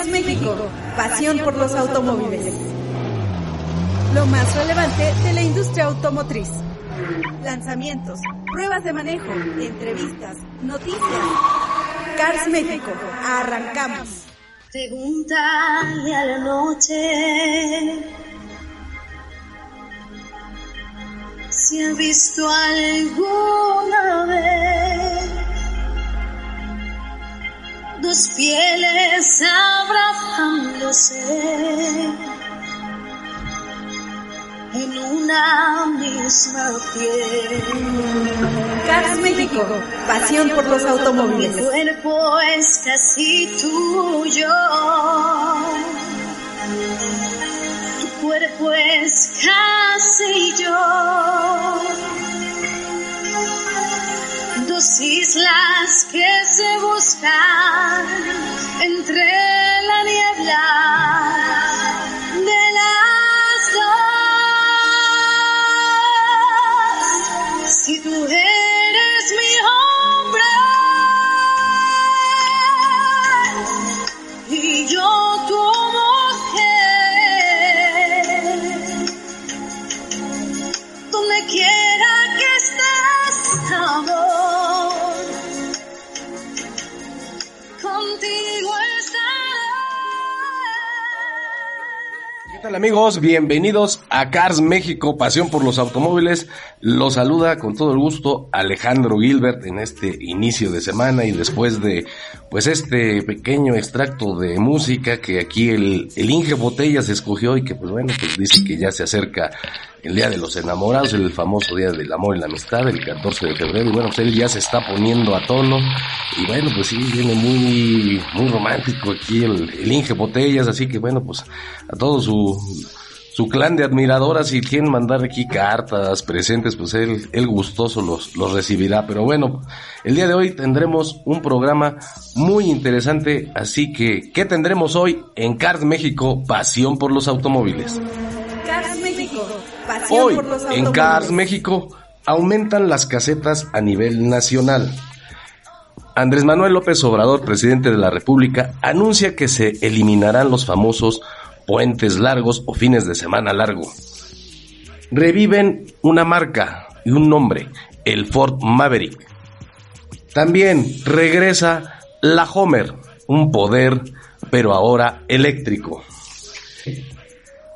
Cars México, pasión por los automóviles. Lo más relevante de la industria automotriz. Lanzamientos, pruebas de manejo, entrevistas, noticias. Cars México, arrancamos. Pregúntale a la noche si ha visto alguna vez dos pieles abrazándose en una misma piel. Cars México, pasión por los automóviles. Mi cuerpo es casi tuyo. Tu cuerpo es casi yo. Islas que se buscan entre la niebla ¿Qué amigos? Bienvenidos a Cars México, pasión por los automóviles. Los saluda con todo el gusto Alejandro Gilbert en este inicio de semana y después de pues este pequeño extracto de música que aquí el, el Inge Botellas escogió y que pues bueno, pues dice que ya se acerca el Día de los Enamorados, el famoso Día del Amor y la Amistad, el 14 de febrero, y bueno, pues él ya se está poniendo a tono, y bueno, pues sí, viene muy, muy romántico aquí el, el Inge Botellas, así que bueno, pues a todo su, su clan de admiradoras, si quieren mandar aquí cartas, presentes, pues él, él gustoso los, los recibirá, pero bueno, el día de hoy tendremos un programa muy interesante, así que, ¿qué tendremos hoy en Cars México? Pasión por los automóviles. Cars México, pasión Hoy, por los en. Cars México, aumentan las casetas a nivel nacional. Andrés Manuel López Obrador, presidente de la República, anuncia que se eliminarán los famosos puentes largos o fines de semana largo. Reviven una marca y un nombre, el Ford Maverick. También regresa la Homer, un poder, pero ahora eléctrico.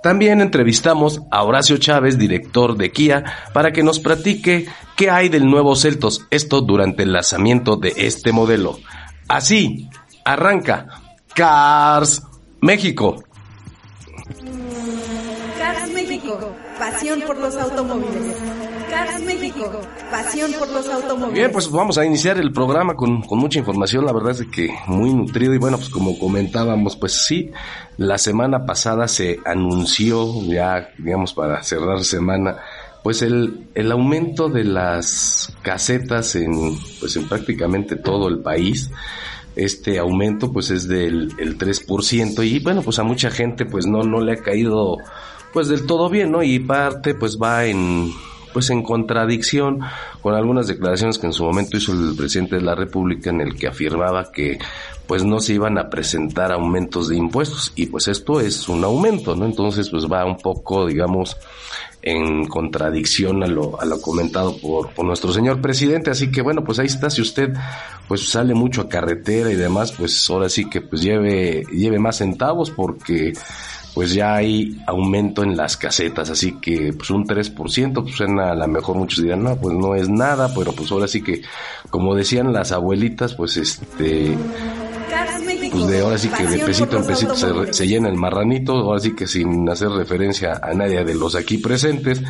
También entrevistamos a Horacio Chávez, director de Kia, para que nos platique qué hay del nuevo Celtos, esto durante el lanzamiento de este modelo. Así, arranca Cars México. Cars México, pasión por los automóviles. Bien, pues vamos a iniciar el programa con, con mucha información, la verdad es que muy nutrido. Y bueno, pues como comentábamos, pues sí, la semana pasada se anunció ya, digamos, para cerrar semana, pues el, el aumento de las casetas en, pues en prácticamente todo el país. Este aumento pues es del el 3% y bueno, pues a mucha gente pues no, no le ha caído pues del todo bien, ¿no? Y parte pues va en, pues en contradicción con algunas declaraciones que en su momento hizo el presidente de la República en el que afirmaba que pues no se iban a presentar aumentos de impuestos. Y pues esto es un aumento, ¿no? Entonces pues va un poco, digamos, en contradicción a lo, a lo comentado por, por nuestro señor presidente, así que bueno, pues ahí está, si usted pues sale mucho a carretera y demás, pues ahora sí que pues lleve, lleve más centavos porque pues ya hay aumento en las casetas, así que pues un 3%, pues a lo mejor muchos dirán, no, pues no es nada, pero pues ahora sí que, como decían las abuelitas, pues este, pues de ahora sí que de pesito en pesito se, se llena el marranito, ahora sí que sin hacer referencia a nadie de los aquí presentes.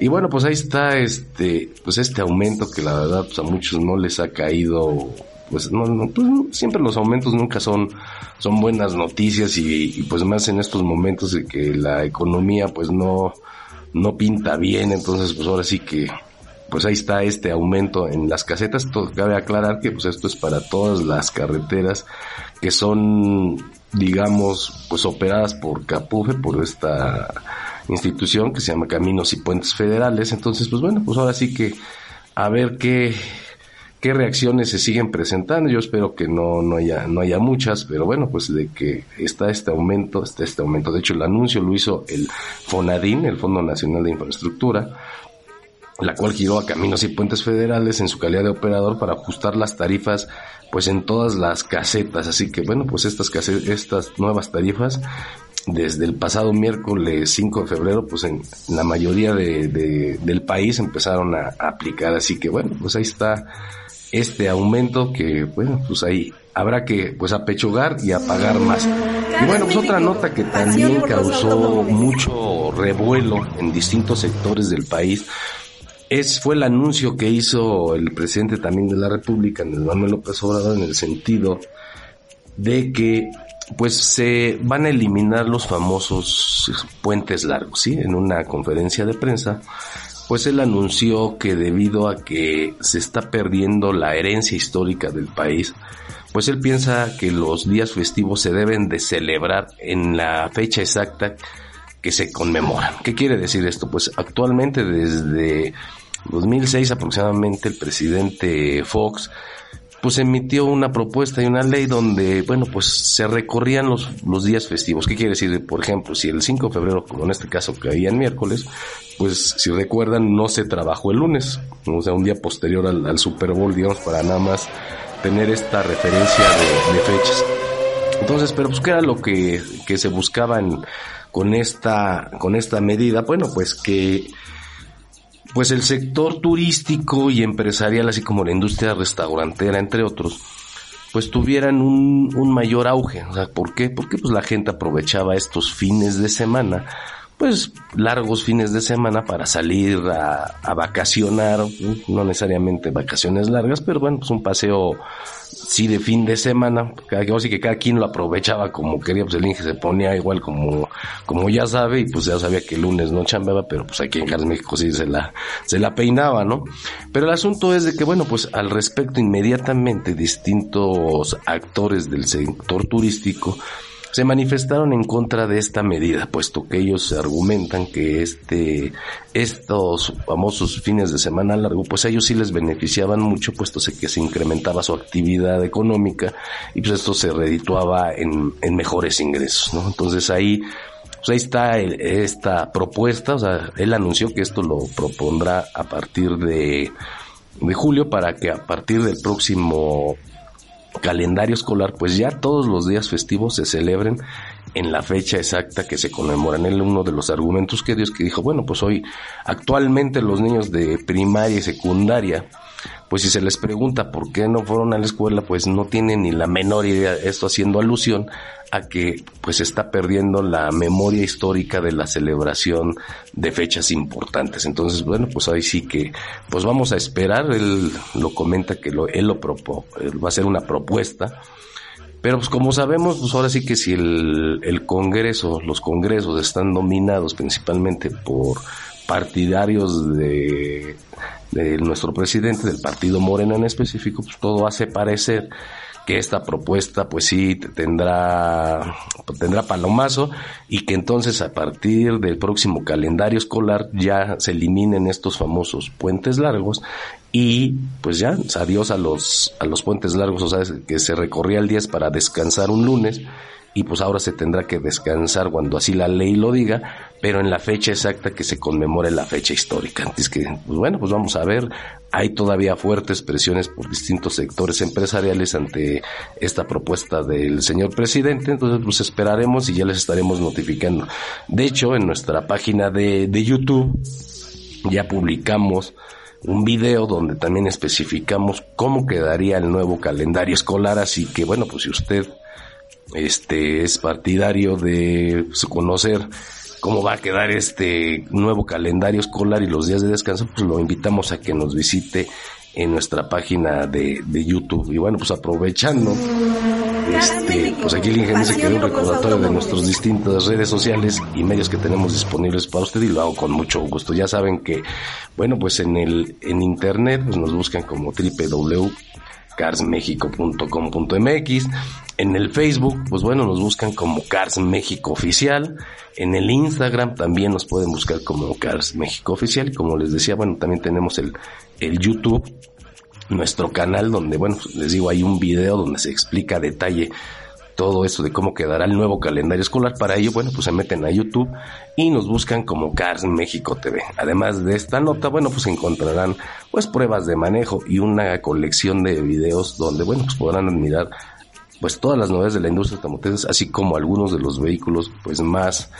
Y bueno, pues ahí está este, pues este aumento que la verdad pues a muchos no les ha caído pues, no, no, pues, siempre los aumentos nunca son, son buenas noticias y, pues más en estos momentos de que la economía pues no, no pinta bien, entonces pues ahora sí que pues ahí está este aumento en las casetas. Cabe aclarar que pues esto es para todas las carreteras que son, digamos, pues operadas por Capufe, por esta institución que se llama Caminos y Puentes Federales. Entonces, pues bueno, pues ahora sí que a ver qué, qué reacciones se siguen presentando. Yo espero que no, no haya, no haya muchas, pero bueno, pues de que está este aumento, está este aumento. De hecho, el anuncio lo hizo el FONADIN, el Fondo Nacional de Infraestructura, la cual giró a Caminos y Puentes Federales en su calidad de operador para ajustar las tarifas pues en todas las casetas. Así que bueno, pues estas, estas nuevas tarifas desde el pasado miércoles 5 de febrero, pues en la mayoría de, del país empezaron a, aplicar. Así que bueno, pues ahí está este aumento que, bueno, pues ahí habrá que pues apechugar y apagar más. Y bueno, pues otra nota que también causó mucho revuelo en distintos sectores del país es, fue el anuncio que hizo el presidente también de la República, Manuel López Obrador, en el sentido de que pues se van a eliminar los famosos puentes largos, ¿sí? En una conferencia de prensa, pues él anunció que debido a que se está perdiendo la herencia histórica del país, pues él piensa que los días festivos se deben de celebrar en la fecha exacta que se conmemoran. ¿Qué quiere decir esto? Pues actualmente desde 2006 aproximadamente el presidente Fox pues emitió una propuesta y una ley donde, bueno, pues se recorrían los, los días festivos. ¿Qué quiere decir? Por ejemplo, si el 5 de febrero, como en este caso caía en miércoles, pues si recuerdan, no se trabajó el lunes, o sea, un día posterior al, Super Bowl, digamos, para nada más tener esta referencia de, fechas. Entonces, pero pues qué era lo que, que se buscaba con esta, con esta medida, bueno, pues que pues el sector turístico y empresarial, así como la industria restaurantera, entre otros, pues tuvieran un, un mayor auge. O sea, ¿por qué? Porque pues la gente aprovechaba estos fines de semana pues largos fines de semana para salir a, vacacionar, no necesariamente vacaciones largas, pero bueno, pues un paseo sí de fin de semana, cada, así que cada quien lo aprovechaba como quería, pues el Inge se ponía igual como, como ya sabe, y pues ya sabía que el lunes no chambeaba, pero pues aquí en Carlos México sí se la, se la peinaba, ¿no? Pero el asunto es de que, bueno, pues al respecto inmediatamente distintos actores del sector turístico se manifestaron en contra de esta medida, puesto que ellos argumentan que este, estos famosos fines de semana largo, pues a ellos sí les beneficiaban mucho, puesto que se incrementaba su actividad económica y pues esto se redituaba en, en mejores ingresos, ¿no? Entonces ahí, pues ahí está esta propuesta, o sea, él anunció que esto lo propondrá a partir de, de julio para que a partir del próximo calendario escolar, pues ya todos los días festivos se celebren en la fecha exacta que se conmemoran. Él uno de los argumentos que dio es que dijo, bueno, pues hoy actualmente los niños de primaria y secundaria pues si se les pregunta por qué no fueron a la escuela, pues no tienen ni la menor idea, esto haciendo alusión a que pues está perdiendo la memoria histórica de la celebración de fechas importantes. Entonces, bueno, pues ahí sí que pues vamos a esperar, él lo comenta que lo, él lo propone, va a ser una propuesta. Pero pues como sabemos, pues ahora sí que si el, el Congreso, los congresos están dominados principalmente por partidarios de de nuestro presidente, del partido Morena en específico, pues todo hace parecer que esta propuesta pues sí tendrá tendrá palomazo y que entonces a partir del próximo calendario escolar ya se eliminen estos famosos puentes largos y pues ya adiós a los a los puentes largos, o sea, que se recorría el 10 para descansar un lunes y pues ahora se tendrá que descansar cuando así la ley lo diga, pero en la fecha exacta que se conmemore la fecha histórica. Antes que, pues bueno, pues vamos a ver, hay todavía fuertes presiones por distintos sectores empresariales ante esta propuesta del señor presidente, entonces pues esperaremos y ya les estaremos notificando. De hecho, en nuestra página de, de YouTube ya publicamos un video donde también especificamos cómo quedaría el nuevo calendario escolar, así que bueno, pues si usted este es partidario de conocer cómo va a quedar este nuevo calendario escolar y los días de descanso, pues lo invitamos a que nos visite en nuestra página de, de YouTube. Y bueno, pues aprovechando, este, pues aquí el ingeniero dice que hay un recordatorio de nuestras distintas redes sociales y medios que tenemos disponibles para usted y lo hago con mucho gusto. Ya saben que, bueno, pues en el, en internet, pues nos buscan como www.carsmexico.com.mx en el Facebook, pues bueno, nos buscan como Cars México Oficial. En el Instagram también nos pueden buscar como Cars México Oficial. Y como les decía, bueno, también tenemos el, el YouTube, nuestro canal, donde, bueno, les digo, hay un video donde se explica a detalle todo eso de cómo quedará el nuevo calendario escolar. Para ello, bueno, pues se meten a YouTube y nos buscan como Cars México TV. Además de esta nota, bueno, pues encontrarán pues pruebas de manejo y una colección de videos donde, bueno, pues podrán admirar pues todas las novedades de la industria automotriz, así como algunos de los vehículos pues más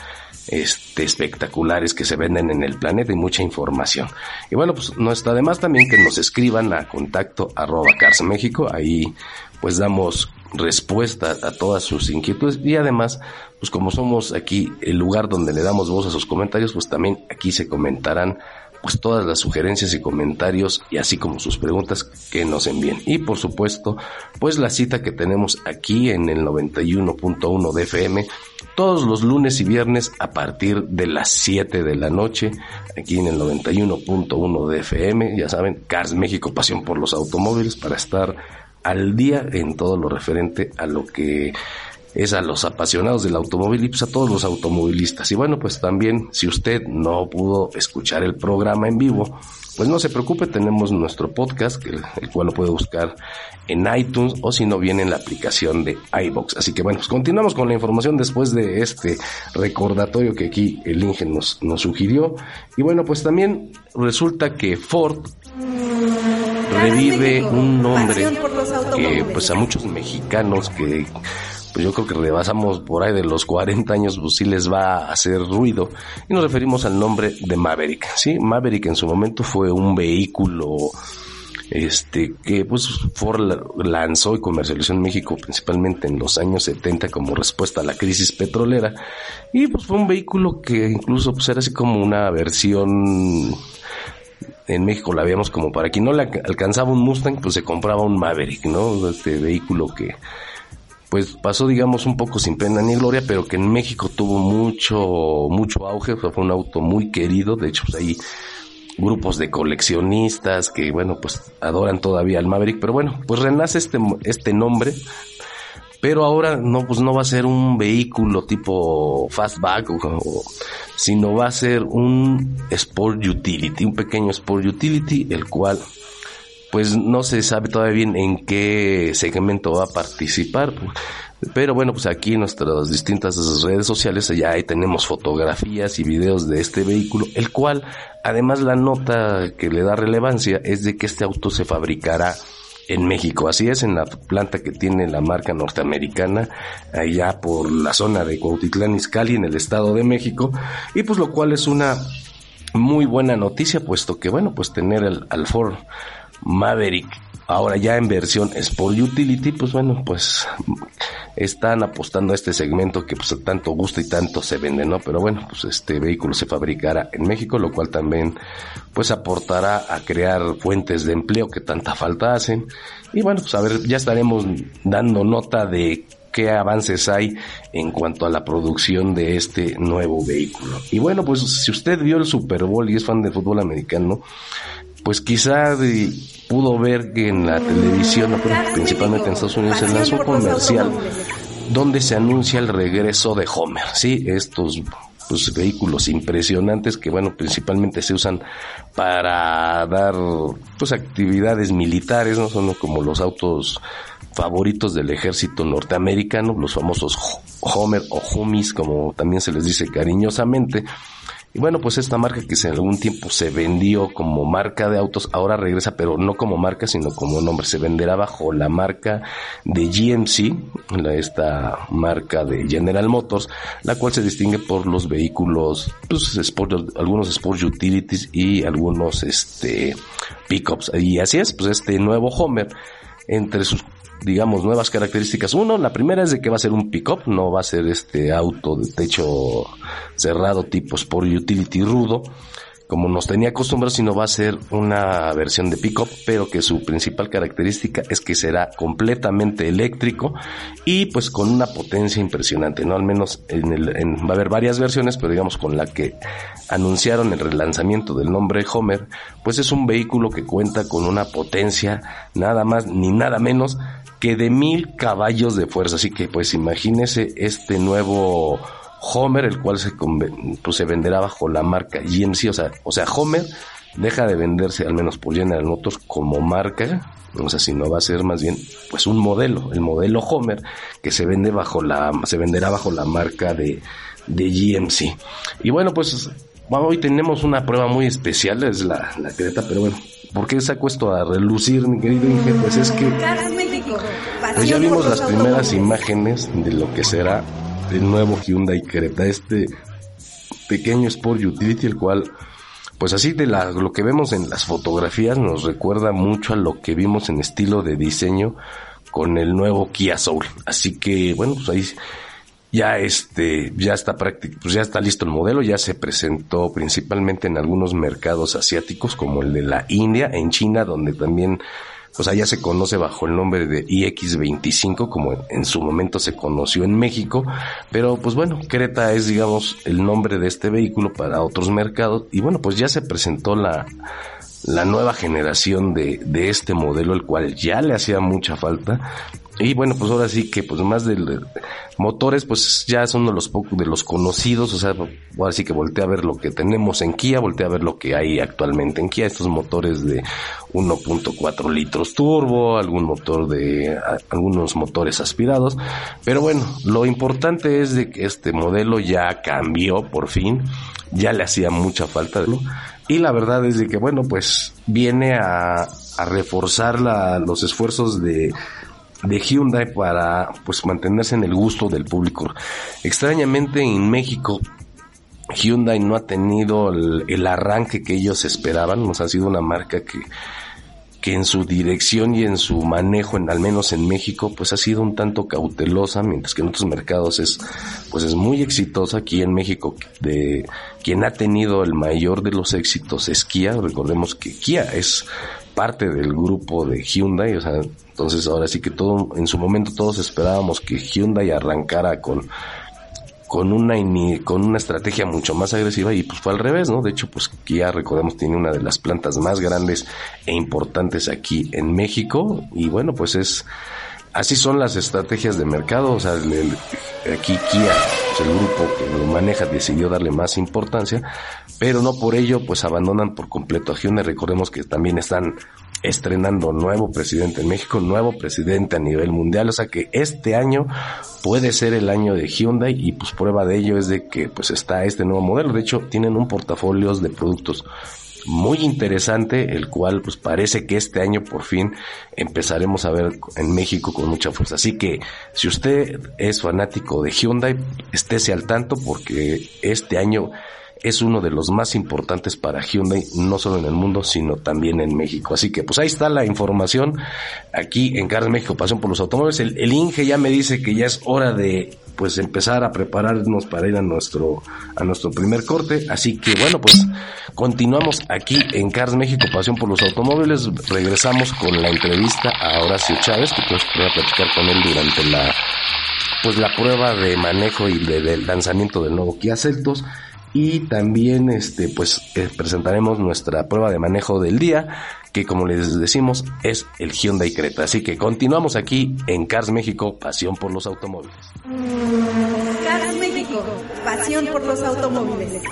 este, espectaculares que se venden en el planeta y mucha información. Y bueno, pues no está de más también que nos escriban a contacto arroba Cars México, ahí pues damos respuesta a todas sus inquietudes y además, pues como somos aquí el lugar donde le damos voz a sus comentarios, pues también aquí se comentarán pues todas las sugerencias y comentarios y así como sus preguntas que nos envíen. Y por supuesto, pues la cita que tenemos aquí en el 91.1 de FM todos los lunes y viernes a partir de las 7 de la noche, aquí en el 91.1 de FM, ya saben, Cars México, pasión por los automóviles, para estar al día en todo lo referente a lo que es a los apasionados del automóvil y pues a todos los automovilistas. Y bueno, pues también si usted no pudo escuchar el programa en vivo, pues no se preocupe, tenemos nuestro podcast, que, el cual lo puede buscar en iTunes o si no viene en la aplicación de iBox. Así que bueno, pues continuamos con la información después de este recordatorio que aquí el Inge nos, nos sugirió. Y bueno, pues también resulta que Ford revive un nombre que pues a muchos mexicanos que pues yo creo que rebasamos por ahí de los 40 años, pues sí les va a hacer ruido. Y nos referimos al nombre de Maverick, ¿sí? Maverick en su momento fue un vehículo este que pues Ford lanzó y comercializó en México principalmente en los años 70 como respuesta a la crisis petrolera y pues fue un vehículo que incluso pues era así como una versión en México la veíamos como para quien no le alcanzaba un Mustang pues se compraba un Maverick no este vehículo que pues pasó digamos un poco sin pena ni gloria, pero que en México tuvo mucho, mucho auge, fue un auto muy querido, de hecho pues hay grupos de coleccionistas que bueno pues adoran todavía al Maverick, pero bueno, pues renace este, este nombre, pero ahora no pues no va a ser un vehículo tipo fastback o, sino va a ser un sport utility, un pequeño sport utility, el cual pues no se sabe todavía bien en qué segmento va a participar. Pero bueno, pues aquí en nuestras distintas redes sociales ya ahí tenemos fotografías y videos de este vehículo, el cual además la nota que le da relevancia es de que este auto se fabricará en México. Así es, en la planta que tiene la marca norteamericana, allá por la zona de Cuautitlán Izcalli, en el Estado de México, y pues lo cual es una muy buena noticia, puesto que bueno, pues tener el, al Ford Maverick. Ahora ya en versión Sport Utility, pues bueno, pues están apostando a este segmento que pues tanto gusta y tanto se vende, ¿no? Pero bueno, pues este vehículo se fabricará en México, lo cual también pues aportará a crear fuentes de empleo que tanta falta hacen. Y bueno, pues a ver, ya estaremos dando nota de qué avances hay en cuanto a la producción de este nuevo vehículo. Y bueno, pues si usted vio el Super Bowl y es fan del fútbol americano, pues quizá pudo ver que en la televisión, principalmente en Estados Unidos, se lanzó un comercial donde se anuncia el regreso de Homer, sí, estos pues, vehículos impresionantes que bueno principalmente se usan para dar pues actividades militares no son como los autos favoritos del ejército norteamericano los famosos Homer o Humis como también se les dice cariñosamente y bueno, pues esta marca que en algún tiempo se vendió como marca de autos, ahora regresa, pero no como marca, sino como nombre. Se venderá bajo la marca de GMC, esta marca de General Motors, la cual se distingue por los vehículos, pues algunos Sport Utilities y algunos este pickups. Y así es, pues este nuevo Homer, entre sus digamos, nuevas características. Uno, la primera es de que va a ser un pick-up, no va a ser este auto de techo cerrado tipo Sport Utility rudo. como nos tenía acostumbrados, sino va a ser una versión de pickup, pero que su principal característica es que será completamente eléctrico y pues con una potencia impresionante, ¿no? Al menos en el, va a haber varias versiones, pero digamos con la que anunciaron el relanzamiento del nombre Homer, pues es un vehículo que cuenta con una potencia nada más ni nada menos que de mil caballos de fuerza. Así que pues imagínese este nuevo Homer, el cual se, pues, se venderá bajo la marca GMC, o sea, o sea, Homer deja de venderse al menos por General Motors como marca, o sea, si no va a ser más bien pues un modelo, el modelo Homer que se vende bajo la se venderá bajo la marca de de GMC. Y bueno, pues hoy tenemos una prueba muy especial, es la la Creta, pero bueno, ¿por qué saco esto a relucir, mi querido Inge? Pues es que pues ya vimos las primeras imágenes de lo que será el nuevo Hyundai Creta, este pequeño Sport Utility, el cual, pues así de la, lo que vemos en las fotografías nos recuerda mucho a lo que vimos en estilo de diseño con el nuevo Kia Soul. Así que, bueno, pues ahí ya este, ya está práctico, pues ya está listo el modelo, ya se presentó principalmente en algunos mercados asiáticos como el de la India, en China, donde también pues allá se conoce bajo el nombre de iX25, como en su momento se conoció en México, pero pues bueno, Creta es digamos el nombre de este vehículo para otros mercados y bueno, pues ya se presentó la, la nueva generación de, de este modelo, el cual ya le hacía mucha falta y bueno, pues ahora sí que pues más de motores pues ya son de los de los conocidos, o sea, ahora sí que volteé a ver lo que tenemos en Kia, volteé a ver lo que hay actualmente en Kia, estos motores de 1.4 litros turbo, algún motor de algunos motores aspirados, pero bueno, lo importante es de que este modelo ya cambió por fin, ya le hacía mucha falta y la verdad es de que bueno, pues viene a, a reforzar la, los esfuerzos de de Hyundai para pues mantenerse en el gusto del público. Extrañamente en México Hyundai no ha tenido el, arranque que ellos esperaban, nos ha sido una marca que que en su dirección y en su manejo, en al menos en México, pues ha sido un tanto cautelosa, mientras que en otros mercados es, pues es muy exitosa. Aquí en México, de quien ha tenido el mayor de los éxitos es Kia. Recordemos que Kia es parte del grupo de Hyundai, o sea, entonces ahora sí que todo, en su momento todos esperábamos que Hyundai arrancara con, con una con una estrategia mucho más agresiva y pues fue al revés, ¿no? De hecho, pues Kia, recordemos, tiene una de las plantas más grandes e importantes aquí en México y bueno, pues es, así son las estrategias de mercado, o sea, aquí Kia, pues el grupo que lo maneja decidió darle más importancia, pero no por ello pues abandonan por completo a Hyundai, recordemos que también están estrenando nuevo presidente en México, nuevo presidente a nivel mundial, o sea que este año puede ser el año de Hyundai y pues prueba de ello es de que pues está este nuevo modelo, de hecho tienen un portafolio de productos muy interesante, el cual pues parece que este año por fin empezaremos a ver en México con mucha fuerza. Así que si usted es fanático de Hyundai, estése al tanto porque este año es uno de los más importantes para Hyundai, no solo en el mundo, sino también en México. Así que pues ahí está la información aquí en Cars México, Pasión por los Automóviles. El, Inge ya me dice que ya es hora de pues empezar a prepararnos para ir a nuestro a nuestro primer corte, así que bueno, pues continuamos aquí en Cars México, Pasión por los Automóviles. Regresamos con la entrevista a Horacio Chávez, que pues voy a platicar con él durante la pues la prueba de manejo y del lanzamiento del nuevo Kia Celtos y también este pues eh, presentaremos nuestra prueba de manejo del día que como les decimos es el Hyundai Creta. Así que continuamos aquí en Cars México, pasión por los automóviles. Cars México, pasión por los automóviles.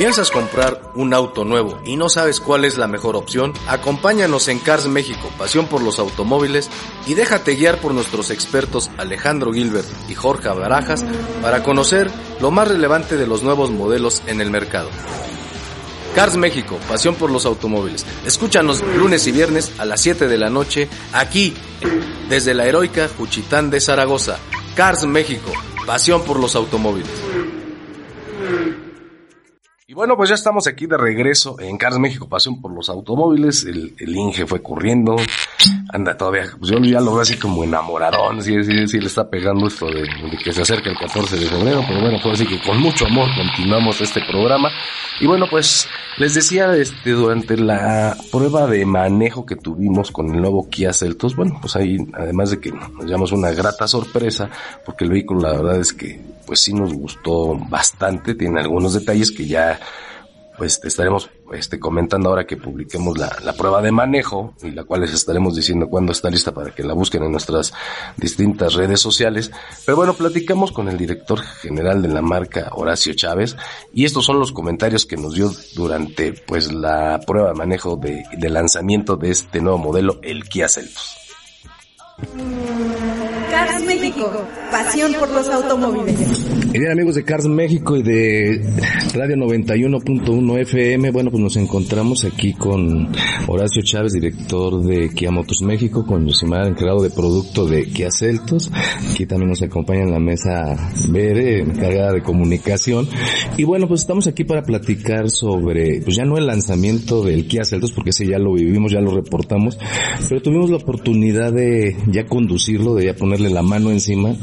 ¿Piensas comprar un auto nuevo y no sabes cuál es la mejor opción? Acompáñanos en Cars México, pasión por los automóviles, y déjate guiar por nuestros expertos Alejandro Gilbert y Jorge Barajas para conocer lo más relevante de los nuevos modelos en el mercado. Cars México, pasión por los automóviles. Escúchanos lunes y viernes a las 7 de la noche aquí, desde la heroica Juchitán de Zaragoza. Cars México, pasión por los automóviles. Y bueno, pues ya estamos aquí de regreso en Cars México, pasión por los automóviles. El, Inge fue corriendo anda todavía, pues yo ya lo veo así como enamoradón, sí, sí, sí le está pegando esto de, que se acerca el 14 de febrero, pero bueno, pues así que con mucho amor continuamos este programa. Y bueno, pues les decía este durante la prueba de manejo que tuvimos con el nuevo Kia Celtos, bueno, pues ahí además de que nos llevamos una grata sorpresa, porque el vehículo la verdad es que pues sí nos gustó bastante, tiene algunos detalles que ya pues estaremos este, comentando ahora que publiquemos la, la, prueba de manejo y la cual les estaremos diciendo cuándo está lista para que la busquen en nuestras distintas redes sociales. Pero bueno, platicamos con el director general de la marca Horacio Chávez y estos son los comentarios que nos dio durante pues la prueba de manejo de, de lanzamiento de este nuevo modelo, el Kia Celtos. Cars México, pasión por los automóviles. Bien amigos de Cars México y de Radio 91.1 FM, bueno pues nos encontramos aquí con Horacio Chávez, director de Kia Motors México, con Yosimar, encargado de producto de Kia Celtos. Aquí también nos acompaña en la mesa Bere, encargada de comunicación. Y bueno pues estamos aquí para platicar sobre, pues ya no el lanzamiento del Kia Celtos, porque ese ya lo vivimos, ya lo reportamos, pero tuvimos la oportunidad de ya conducirlo, de ya la mano encima.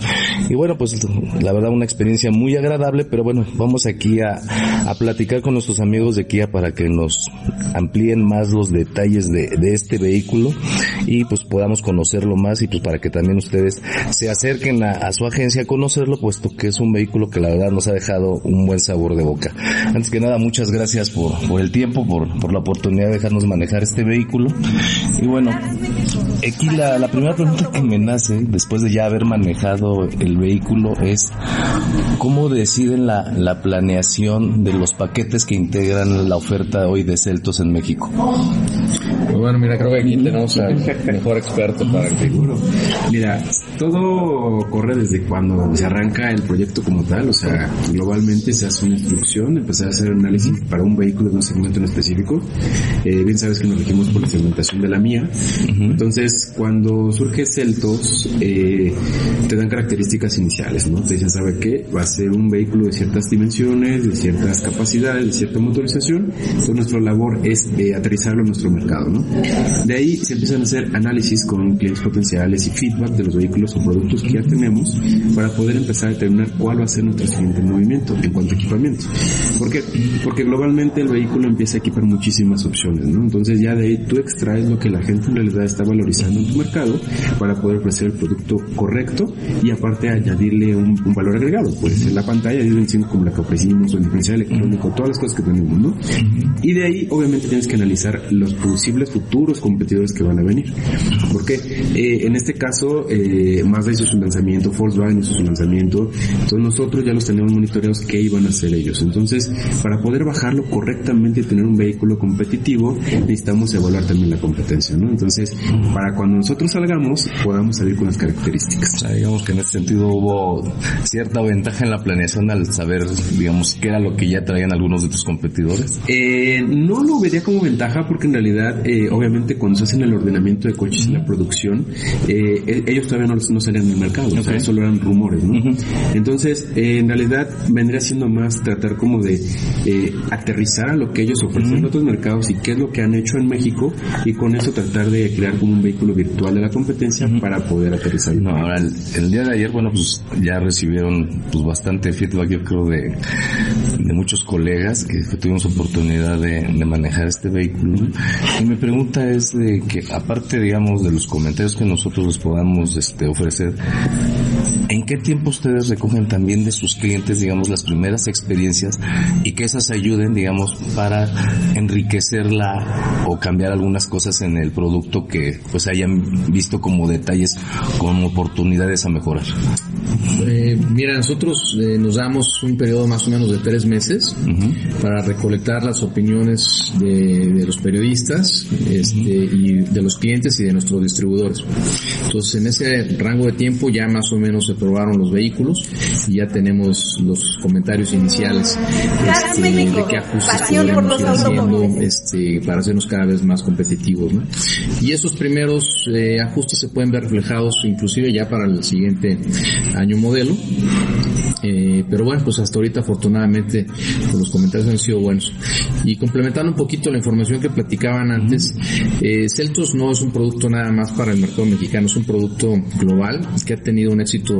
Y bueno, pues la verdad una experiencia muy agradable, pero bueno, vamos aquí a, a platicar con nuestros amigos de Kia para que nos amplíen más los detalles de, de este vehículo y pues podamos conocerlo más y pues para que también ustedes se acerquen a, a, su agencia a conocerlo, puesto que es un vehículo que la verdad nos ha dejado un buen sabor de boca. Antes que nada, muchas gracias por, por el tiempo, por, por la oportunidad de dejarnos manejar este vehículo. Y bueno, aquí la, la primera pregunta que me nace, después de ya haber manejado el vehículo, es cómo deciden la, la planeación de los paquetes que integran la oferta hoy de Celtos en México. Bueno, mira, creo que aquí tenemos al mejor experto para que... Mira, todo corre desde cuando se arranca el proyecto como tal, o sea, globalmente se hace una instrucción, empezar a hacer análisis para un vehículo de un segmento en específico. Eh, bien sabes que nos regimos por la segmentación de la mía. Uh -huh. Entonces, cuando surge Celtos, eh, te dan características iniciales, ¿no? Te dicen, ¿sabe qué? Va a ser un vehículo de ciertas dimensiones, de ciertas capacidades, de cierta motorización. Entonces, nuestra labor es eh, aterrizarlo en nuestro mercado, ¿no? De ahí se empiezan a hacer análisis con clientes potenciales y feedback de los vehículos o productos que ya tenemos para poder empezar a determinar cuál va a ser nuestro siguiente movimiento en cuanto a equipamiento. ¿Por qué? Porque globalmente el vehículo empieza a equipar muchísimas opciones, ¿no? Entonces ya de ahí tú extraes lo que la gente en realidad está valorizando en tu mercado para poder ofrecer el producto correcto y aparte añadirle un, un valor agregado. Puede ser la pantalla de 25 como la que ofrecimos, o el diferencial electrónico, todas las cosas que tenemos, ¿no? Y de ahí obviamente tienes que analizar los posibles futuros competidores que van a venir. Porque eh, en este caso eh, Mazda hizo su lanzamiento, Volkswagen hizo su lanzamiento, entonces nosotros ya los tenemos monitoreados qué iban a hacer ellos. Entonces, para poder bajarlo correctamente y tener un vehículo competitivo, necesitamos evaluar también la competencia, ¿no? Entonces, para cuando nosotros salgamos, podamos salir con las características. O sea, digamos que en ese sentido hubo cierta ventaja en la planeación al saber, digamos, qué era lo que ya traían algunos de tus competidores. Eh, no lo vería como ventaja porque en realidad, eh, obviamente cuando se hacen el ordenamiento de coches en la producción, eh, ellos todavía no, no salían del mercado, okay. o sea, solo eran rumores, ¿no? Uh -huh. Entonces, eh, en realidad vendría siendo más tratar como de eh, aterrizar a lo que ellos ofrecen uh -huh. en otros mercados y qué es lo que han hecho en México y con eso tratar de crear como un vehículo virtual de la competencia uh para poder aterrizar. No, ahora el, el, día de ayer, bueno, pues ya recibieron pues bastante feedback, yo creo, de, de muchos colegas que, que tuvimos oportunidad de, de, manejar este vehículo. Y pregunta es de que aparte, digamos, de los comentarios que nosotros les podamos este, ofrecer, ¿en qué tiempo ustedes recogen también de sus clientes, digamos, las primeras experiencias y que esas ayuden, digamos, para enriquecerla o cambiar algunas cosas en el producto que pues hayan visto como detalles, como oportunidades a mejorar? Eh, mira, nosotros eh, nos damos un periodo más o menos de tres meses uh -huh. para recolectar las opiniones de, de los periodistas este, uh -huh. y de los clientes y de nuestros distribuidores. Entonces, en ese rango de tiempo ya más o menos se probaron los vehículos y ya tenemos los comentarios iniciales este, de qué ajustes podríamos ir haciendo este, para hacernos cada vez más competitivos. ¿no? Y esos primeros eh, ajustes se pueden ver reflejados inclusive ya para el siguiente año modelo. Eh, pero bueno, pues hasta ahorita afortunadamente pues, los comentarios han sido buenos. Y complementando un poquito la información que platicaban antes, eh, Celtos no es un producto nada más para el mercado mexicano, es un producto global que ha tenido un éxito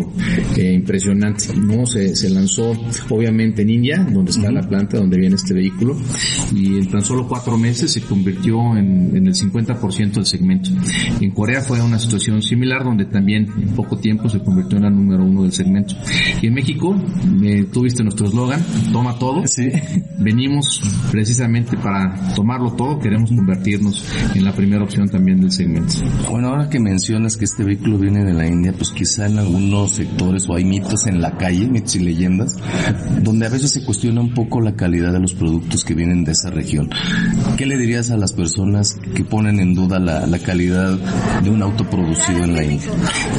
eh, impresionante. No se, se lanzó obviamente en India, donde está la planta donde viene este vehículo, y en tan solo cuatro meses se convirtió en, en el 50% del segmento. En Corea fue una situación similar donde también en poco tiempo se convirtió en la número uno del segmento. Y en México, eh, tuviste nuestro eslogan, toma todo. Venimos precisamente para tomarlo todo, queremos convertirnos en la primera opción también del segmento. Bueno, ahora que mencionas que este vehículo viene de la India, pues quizá en algunos sectores o hay mitos en la calle, mitos y leyendas, donde a veces se cuestiona un poco la calidad de los productos que vienen de esa región. ¿Qué le dirías a las personas que ponen en duda la, la calidad de un auto producido en la India?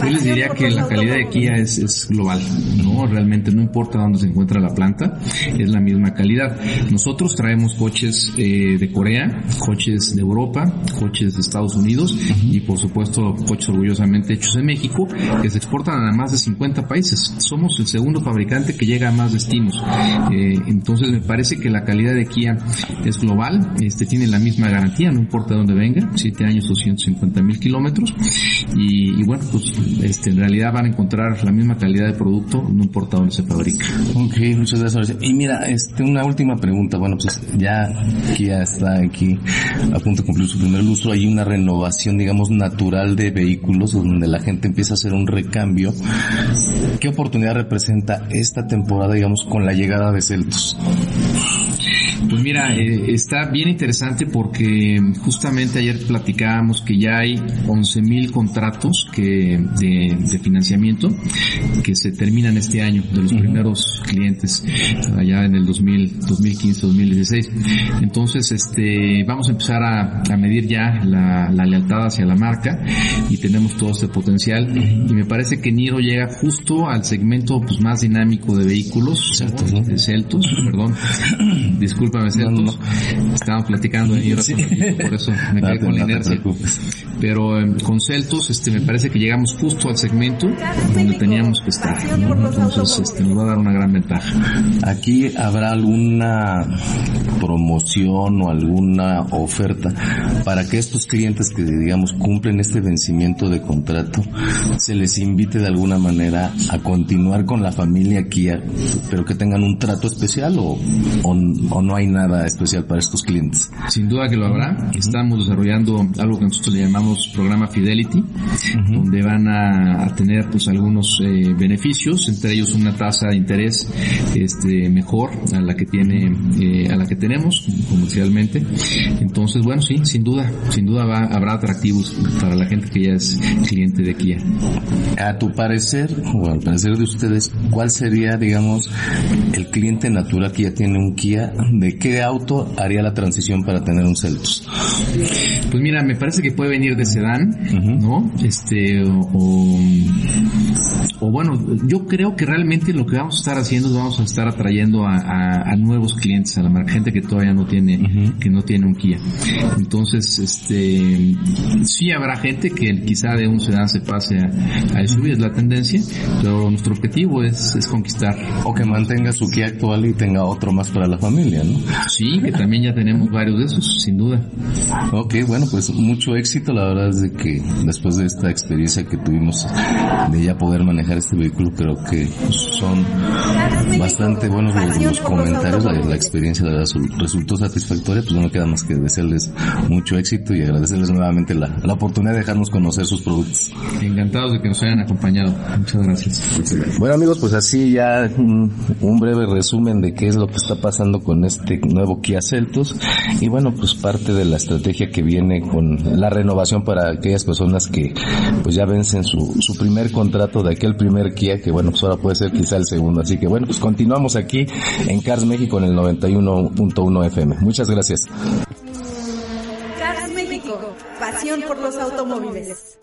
Yo les diría que la calidad de Kia es, es global, ¿no? Realmente no importa dónde se encuentra la planta, es la misma calidad. Nosotros traemos coches eh, de Corea, coches de Europa, coches de Estados Unidos y por supuesto coches orgullosamente hechos en México que se exportan a más de 50 países. Somos el segundo fabricante que llega a más destinos. Eh, entonces me parece que la calidad de Kia es global, este tiene la misma garantía, no importa dónde venga, 7 años o 150 mil kilómetros y, bueno, pues este, en realidad van a encontrar la misma calidad de producto, no importa dónde se fabrica. Ok, muchas gracias. Y mira, este, una última pregunta. Bueno, pues ya Kia está aquí a punto de cumplir su primer lustro. Hay una renovación, digamos, natural de vehículos donde la gente empieza a hacer un recambio. ¿Qué oportunidad representa esta temporada, digamos, con la llegada de Celtos? Pues mira, eh, está bien interesante porque justamente ayer platicábamos que ya hay 11 mil contratos que de, de, financiamiento que se terminan este año de los primeros clientes allá en el 2000, 2015, 2016. Entonces, este, vamos a empezar a, a medir ya la, la, lealtad hacia la marca y tenemos todo este potencial y me parece que Niro llega justo al segmento pues, más dinámico de vehículos, Celtos, ¿no? de Celtos, perdón, discúlpame no, no. estábamos platicando sí. por eso me quedé con la inercia. Pero eh, con Celtos, este, me parece que llegamos justo al segmento donde teníamos que estar, entonces este, nos va a dar una gran ventaja. Aquí habrá alguna promoción o alguna oferta para que estos clientes que digamos cumplen este vencimiento de contrato se les invite de alguna manera a continuar con la familia Kia, pero que tengan un trato especial o, o, o no hay nada especial para estos clientes. Sin duda que lo habrá. Estamos desarrollando algo que nosotros le llamamos programa Fidelity, uh -huh. donde van a, a, tener pues algunos eh, beneficios, entre ellos una tasa de interés este mejor a la que tiene eh, a la que tenemos comercialmente. Entonces, bueno, sí, sin duda, sin duda va, habrá atractivos para la gente que ya es cliente de Kia. A tu parecer, o al parecer de ustedes, ¿cuál sería, digamos, el cliente natural que ya tiene un Kia? ¿De qué auto haría la transición para tener un Celtos? Pues mira, me parece que puede venir de sedán, uh -huh. ¿no? Este, o, o, bueno, yo creo que realmente lo que vamos a estar haciendo es vamos a estar atrayendo a, a, a nuevos clientes, a la marca, gente que todavía no tiene, uh -huh. que no tiene un Kia. Entonces, este, sí habrá gente que quizá de un sedán se pase a, a SUV, es la tendencia, pero nuestro objetivo es, es conquistar. O que mantenga su Kia actual y tenga otro más para la familia, ¿no? Sí, que también ya tenemos varios de esos, sin duda. Ok, bueno, pues mucho éxito, la verdad es de que después de esta experiencia que tuvimos de ya poder manejar este vehículo, creo que son bastante buenos los, los comentarios, la, la, experiencia la verdad resultó satisfactoria, pues no me queda más que desearles mucho éxito y agradecerles nuevamente la, la oportunidad de dejarnos conocer sus productos. Encantados de que nos hayan acompañado. Muchas gracias. Bueno amigos, pues así ya un, un breve resumen de qué es lo que está pasando con este nuevo Kia Celtos y bueno, pues parte de la estrategia que viene con la renovación para aquellas personas que pues ya vencen su, su primer contrato de aquel primer Kia que bueno, pues ahora puede ser quizá el segundo. Así que bueno, pues continuamos aquí en Cars México en el 91.1 FM. Muchas gracias. Cars México, pasión por los automóviles.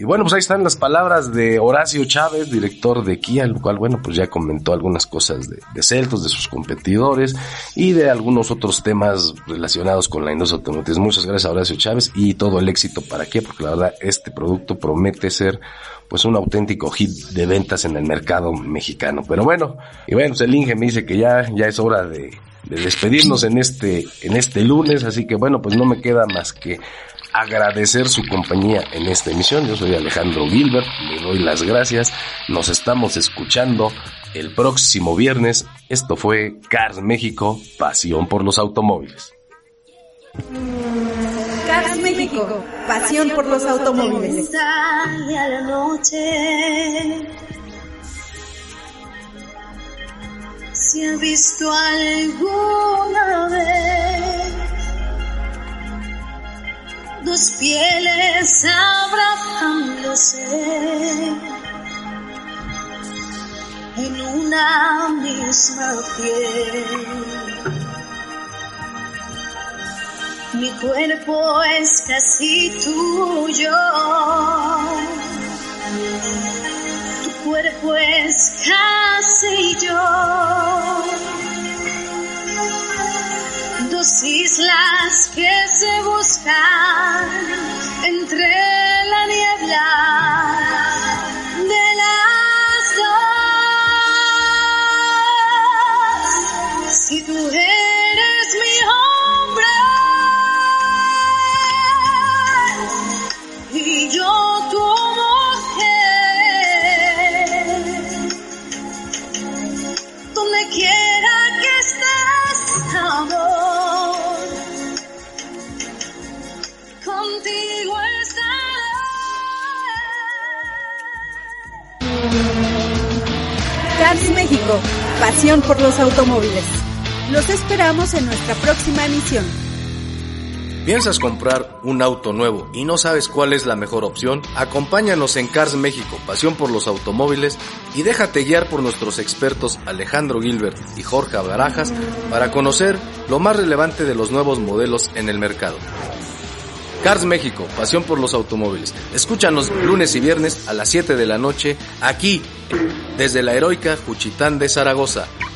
Y bueno, pues ahí están las palabras de Horacio Chávez, director de Kia, el cual, bueno, pues ya comentó algunas cosas de, de Celtos, de sus competidores y de algunos otros temas relacionados con la industria automotriz. Muchas gracias a Horacio Chávez y todo el éxito para Kia, porque la verdad este producto promete ser pues un auténtico hit de ventas en el mercado mexicano. Pero bueno, y bueno, pues el Inge me dice que ya, ya es hora de, de despedirnos en este, en este lunes, así que bueno, pues no me queda más que agradecer su compañía en esta emisión. Yo soy Alejandro Gilbert, le doy las gracias. Nos estamos escuchando el próximo viernes. Esto fue Cars México, pasión por los automóviles. Cars México, pasión por los automóviles. Sale a la noche. Si ha visto alguna vez dos pieles abrazándose en una misma piel. Mi cuerpo es casi tuyo. Tu cuerpo es casi yo. Dos islas que se buscan entre la niebla por los automóviles. Los esperamos en nuestra próxima emisión. ¿Piensas comprar un auto nuevo y no sabes cuál es la mejor opción? Acompáñanos en Cars México, pasión por los automóviles, y déjate guiar por nuestros expertos Alejandro Gilbert y Jorge Barajas para conocer lo más relevante de los nuevos modelos en el mercado. Cars México, pasión por los automóviles. Escúchanos lunes y viernes a las 7 de la noche aquí, desde la heroica Juchitán de Zaragoza.